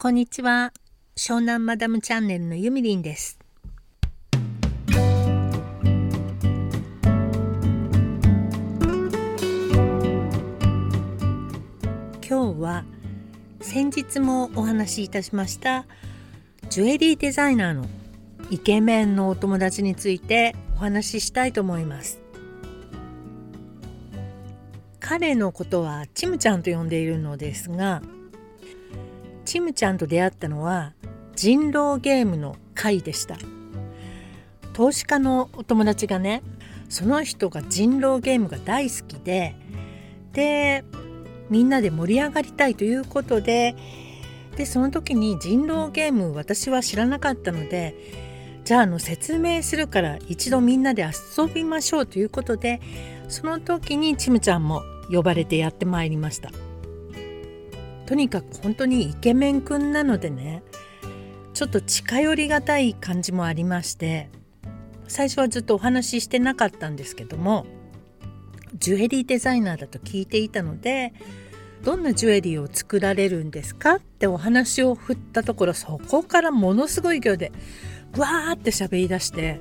こんにちは。湘南マダムチャンネルのゆみりんです。今日は先日もお話しいたしましたジュエリーデザイナーのイケメンのお友達についてお話ししたいと思います。彼のことはチムちゃんと呼んでいるのですがチムちゃんと出会ったのは人狼ゲームの会でした。投資家のお友達がねその人が人狼ゲームが大好きででみんなで盛り上がりたいということででその時に人狼ゲーム私は知らなかったのでじゃああの説明するから一度みんなで遊びましょうということでその時にちむちゃんも呼ばれてやってまいりました。とにかく本当にイケメンくんなのでねちょっと近寄りがたい感じもありまして最初はずっとお話ししてなかったんですけどもジュエリーデザイナーだと聞いていたのでどんなジュエリーを作られるんですかってお話を振ったところそこからものすごい勢いでわーって喋り出して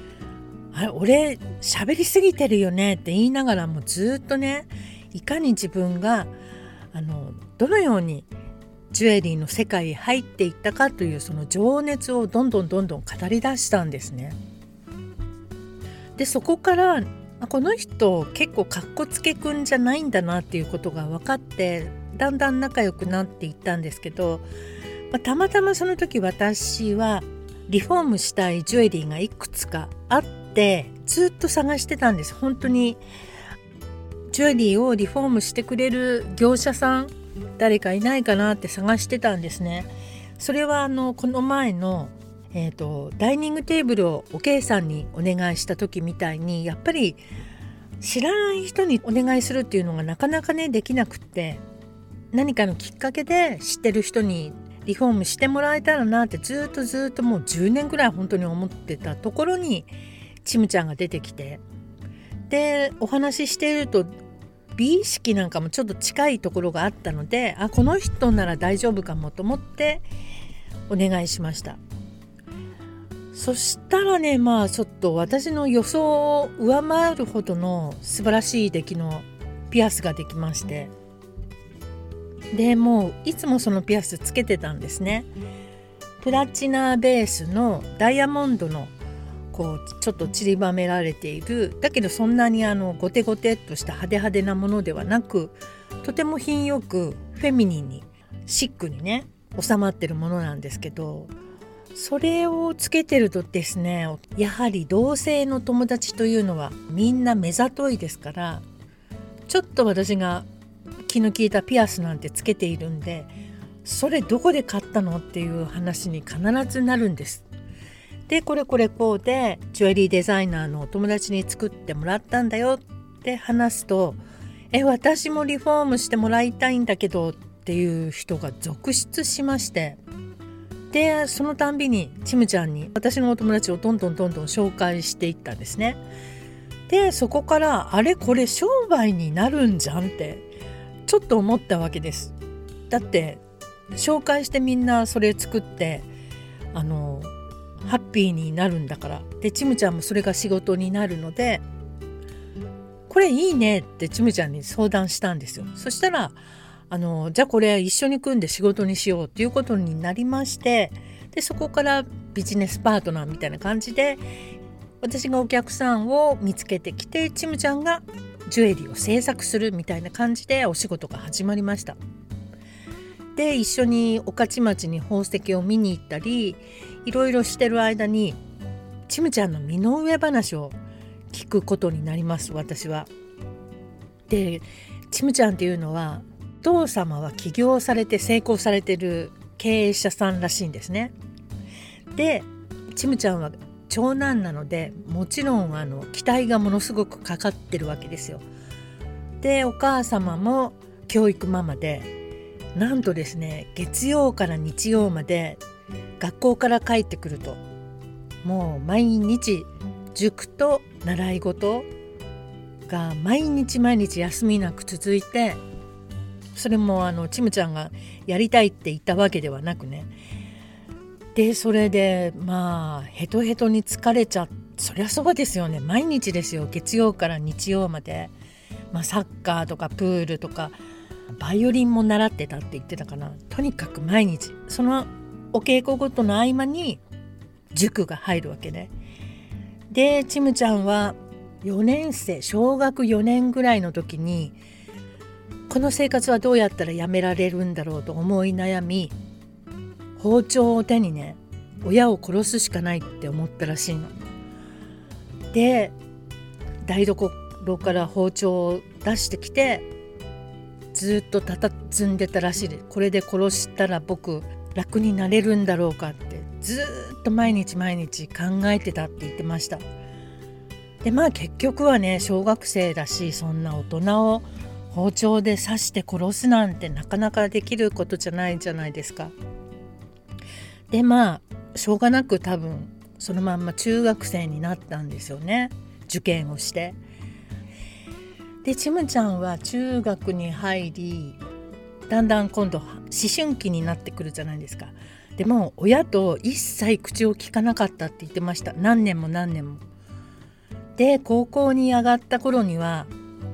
「あれ俺喋りすぎてるよね」って言いながらもずっとねいかに自分があのどのようにジュエリーの世界へ入っていったかというその情熱をどんどんどんどん語り出したんですね。でそこからこの人結構かっこつけくんじゃないんだなっていうことが分かってだんだん仲良くなっていったんですけど、まあ、たまたまその時私はリフォームしたいジュエリーがいくつかあってずっと探してたんです本当にジュエリーをリフォームしてくれる業者さん誰かいないかなって探してたんですね。それはあのこの前のえーと、ダイニングテーブルをおけいさんにお願いした時みたいにやっぱり知らない人にお願いするっていうのがなかなかねできなくって何かのきっかけで知ってる人にリフォームしてもらえたらなってずっとずっともう10年ぐらい本当に思ってたところにちむちゃんが出てきて。でお話ししていると美意識なんかもちょっと近いところがあったのであこの人なら大丈夫かもと思ってお願いしました。そしたらねまあちょっと私の予想を上回るほどの素晴らしい出来のピアスができましてでもういつもそのピアスつけてたんですねプラチナベースのダイヤモンドのこうちょっと散りばめられているだけどそんなにあのゴテゴテっとした派手派手なものではなくとても品よくフェミニンにシックにね収まってるものなんですけどそれをつけてるとですねやはり同性の友達というのはみんな目ざといですからちょっと私が気の利いたピアスなんてつけているんでそれどこで買ったのっていう話に必ずなるんです。でこれこれこうでジュエリーデザイナーのお友達に作ってもらったんだよって話すと「え私もリフォームしてもらいたいんだけど」っていう人が続出しましてでそのたんびにちむちゃんに私のお友達をどんどんどんどん紹介していったんですね。でそこからあれこれ商売になるんじゃんってちょっと思ったわけです。だって紹介してみんなそれ作ってあのハッピーになるんだからでちむちゃんもそれが仕事になるのでこれいいねってちむちゃんに相談したんですよ。そしたらあのじゃあこれ一緒に組んで仕事にしようっていうことになりましてでそこからビジネスパートナーみたいな感じで私がお客さんを見つけてきてちむちゃんがジュエリーを制作するみたいな感じでお仕事が始まりました。で一緒に御徒町に宝石を見に行ったりいろいろしてる間にちむちゃんの身の上話を聞くことになります私は。でちむちゃんっていうのはお父様は起業されて成功されてる経営者さんらしいんですね。でちむちゃんは長男なのでもちろんあの期待がものすごくかかってるわけですよ。でお母様も教育ママでなんとですね月曜から日曜まで学校から帰ってくるともう毎日塾と習い事が毎日毎日休みなく続いてそれもあのちむちゃんがやりたいって言ったわけではなくね。でそれでまあヘトヘトに疲れちゃそりゃそうですよね。毎日ですよ。月曜から日曜まで、まあ、サッカーとかプールとかバイオリンも習ってたって言ってたかな。とにかく毎日。そのお稽古ごとの合間に塾が入るわけね。でちむちゃんは4年生小学4年ぐらいの時にこの生活はどうやったらやめられるんだろうと思い悩み包丁を手にね親を殺すしかないって思ったらしいの。で台所から包丁を出してきてずっとたたずんでたらしいでこれで殺したら僕楽になれるんだろうかってずっと毎日毎日考えてたって言ってました。でまあ結局はね小学生だしそんな大人を包丁で刺して殺すなんてなかなかできることじゃないじゃないですか。でまあしょうがなく多分そのまんま中学生になったんですよね。受験をして。でちむちゃんは中学に入りだんだん今度思春期になってくるじゃないですかでも親と一切口を聞かなかったって言ってました何年も何年も。で高校に上がった頃には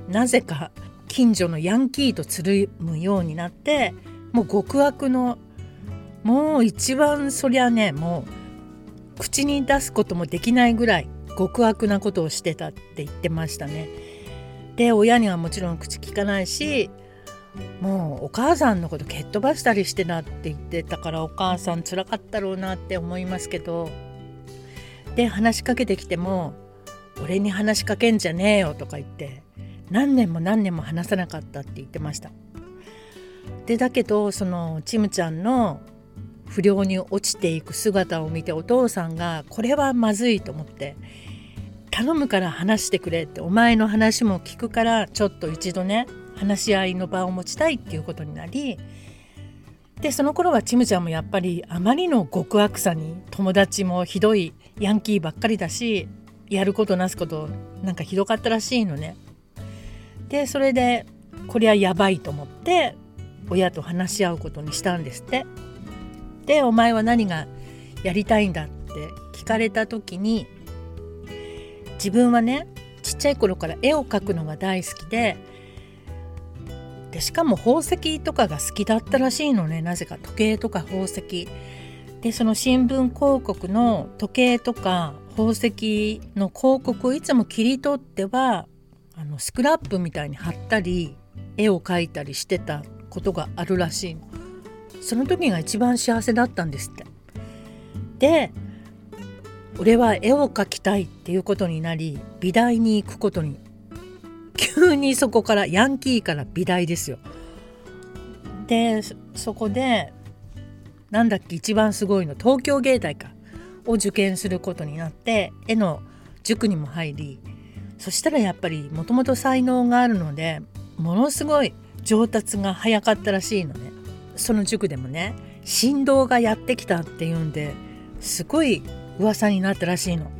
なぜか近所のヤンキーとつるむようになってもう極悪のもう一番そりゃねもう口に出すこともできないぐらい極悪なことをしてたって言ってましたね。で親にはもちろん口聞かないしもうお母さんのこと蹴っ飛ばしたりしてなって言ってたからお母さんつらかったろうなって思いますけどで話しかけてきても「俺に話しかけんじゃねえよ」とか言って何年も何年も話さなかったって言ってました。でだけどそのちむちゃんの不良に落ちていく姿を見てお父さんがこれはまずいと思って頼むから話してくれってお前の話も聞くからちょっと一度ね話し合いの場を持ちたいっていうことになりでその頃はちむちゃんもやっぱりあまりの極悪さに友達もひどいヤンキーばっかりだしやることなすことなんかひどかったらしいのね。でそれでこれはやばいと思って親と話し合うことにしたんですって。でお前は何がやりたいんだって聞かれた時に自分はねちっちゃい頃から絵を描くのが大好きででしかも宝石とかが好きだったらしいのね。なぜか時計とか宝石。でその新聞広告の時計とか宝石の広告をいつも切り取ってはあのスクラップみたいに貼ったり絵を描いたりしてたことがあるらしいの。その時が一番幸せだったんですって。で俺は絵を描きたいっていうことになり美大に行くことに急にそこからヤンキーから美大ですよ。でそこでなんだっけ一番すごいの東京芸大かを受験することになって絵の塾にも入りそしたらやっぱりもともと才能があるのでものすごい上達が早かったらしいのねその塾でもね振動がやってきたっていうんですごい噂になったらしいの。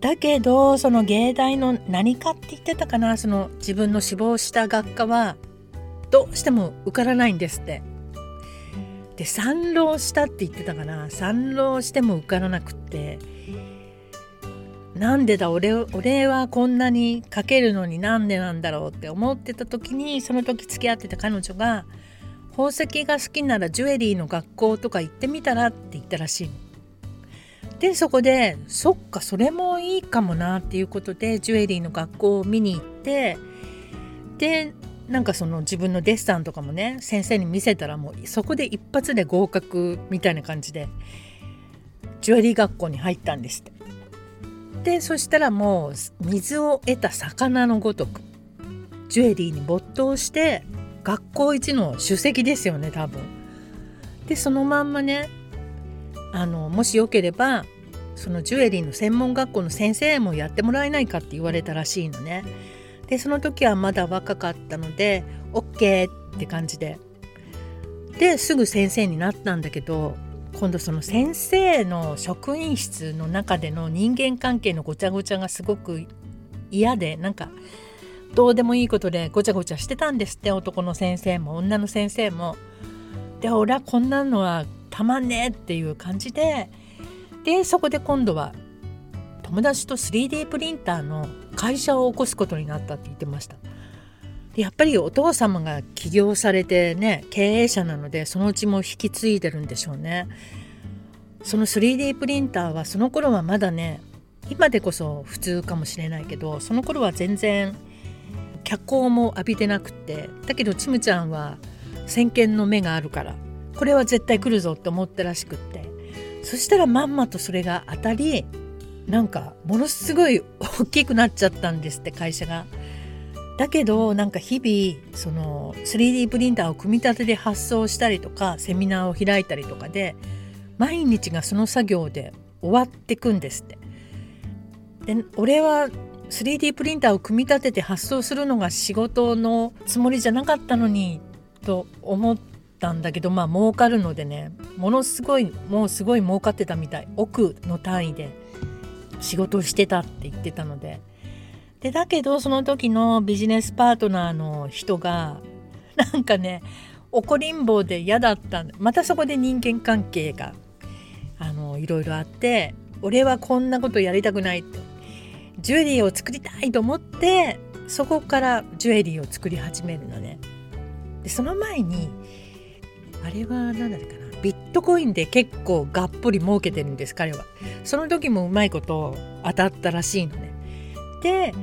だけどその芸大の何かって言ってたかなその自分の志望した学科はどうしても受からないんですって。で三浪したって言ってたかな三浪しても受からなくってなんでだ俺俺はこんなに書けるのになんでなんだろうって思ってた時にその時付き合ってた彼女が宝石が好きならジュエリーの学校とか行ってみたらって言ったらしいの。でそこでそっかそれもいいかもなっていうことでジュエリーの学校を見に行ってでなんかその自分のデッサンとかもね先生に見せたらもうそこで一発で合格みたいな感じでジュエリー学校に入ったんですって。でそしたらもう水を得た魚のごとくジュエリーに没頭して学校一の首席ですよね多分。でそのまんまねあのもしよければそのジュエリーの専門学校の先生もやってもらえないかって言われたらしいのね。でその時はまだ若かったので OK って感じでですぐ先生になったんだけど今度その先生の職員室の中での人間関係のごちゃごちゃがすごく嫌でなんかどうでもいいことでごちゃごちゃしてたんですって男の先生も女の先生も。で俺はこんなのはたまんねえっていう感じででそこで今度は友達と 3D プリンターの会社を起こすことになったって言ってました。でやっぱりお父様が起業されてね経営者なのでそのうちも引き継いでるんでしょうね。その 3D プリンターはその頃はまだね今でこそ普通かもしれないけどその頃は全然脚光も浴びてなくってだけどちむちゃんは先見の目があるからこれは絶対来るぞって思ったらしくってそしたらまんまとそれが当たりなんかものすごい 大きくなっちゃったんですって会社が。だけどなんか日々その 3D プリンターを組み立てで発送したりとかセミナーを開いたりとかで毎日がその作業で終わってくんですって。で俺は 3D プリンターを組み立てて発送するのが仕事のつもりじゃなかったのにと思ったんだけどまあ儲かるのでねものすごいもうすごい儲かってたみたい。億の単位で仕事をしてたって言ってたので。でだけどその時のビジネスパートナーの人がなんかね怒りん坊で嫌だったまたそこで人間関係があのいろいろあって俺はこんなことやりたくないってジュエリーを作りたいと思ってそこからジュエリーを作り始めるのね。でその前にあれは何だったかな？ビットコインで結構がっぽり儲けてるんです彼は。その時もうまいこと当たったらしいのね。で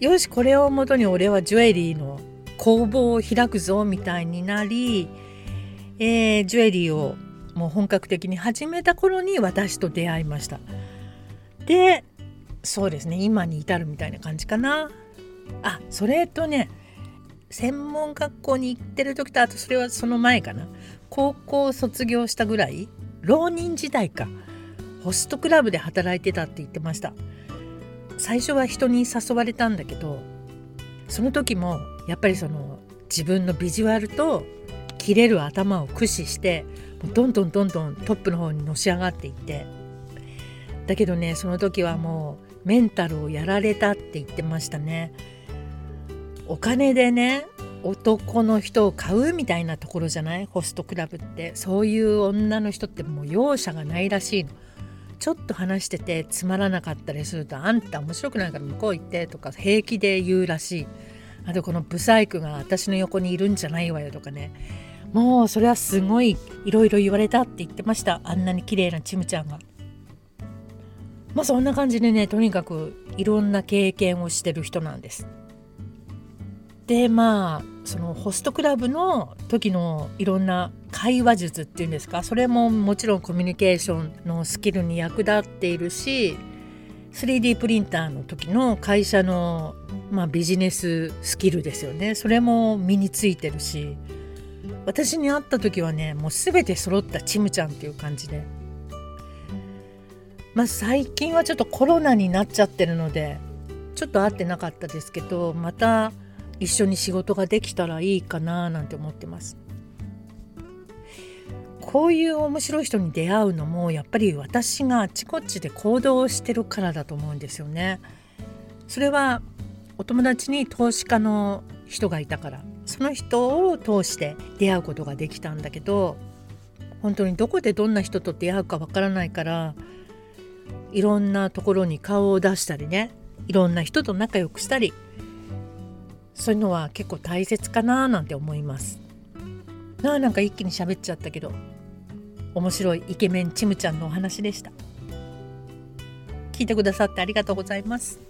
よしこれをもとに俺はジュエリーの工房を開くぞみたいになり、えー、ジュエリーをもう本格的に始めた頃に私と出会いました。でそうですね今に至るみたいな感じかな。あそれとね専門学校に行ってる時とあとそれはその前かな。高校卒業したぐらい浪人時代か。ホストクラブで働いてたって言ってました。最初は人に誘われたんだけどその時もやっぱりその自分のビジュアルと切れる頭を駆使してどんどんどんどんトップの方にのし上がっていって。だけどねその時はもうメンタルをやられたって言ってましたね。お金でね男の人を買うみたいなところじゃない？ホストクラブってそういう女の人ってもう容赦がないらしいの。ちょっと話しててつまらなかったりすると「あんた面白くないから向こう行って」とか平気で言うらしい。あとこのブサイクが私の横にいるんじゃないわよとかねもうそれはすごいいろいろ言われたって言ってましたあんなに綺麗なチムちゃんが。まあそんな感じでねとにかくいろんな経験をしてる人なんです。でまあそのホストクラブの時のいろんな会話術っていうんですかそれももちろんコミュニケーションのスキルに役立っているし 3D プリンターの時の会社の、まあ、ビジネススキルですよね。それも身についてるし私に会った時はねもう全て揃ったチムちゃんっていう感じで。まあ最近はちょっとコロナになっちゃってるのでちょっと会ってなかったですけどまた一緒に仕事ができたらいいかななんて思ってます。こういう面白い人に出会うのもやっぱり私があちこちで行動してるからだと思うんですよね。それはお友達に投資家の人がいたからその人を通して出会うことができたんだけど本当にどこでどんな人と出会うかわからないからいろんなところに顔を出したりねいろんな人と仲良くしたりそういうのは結構大切かななんて思います。なあなんか一気に喋っちゃったけど面白いイケメンチムちゃんのお話でした。聞いてくださってありがとうございます。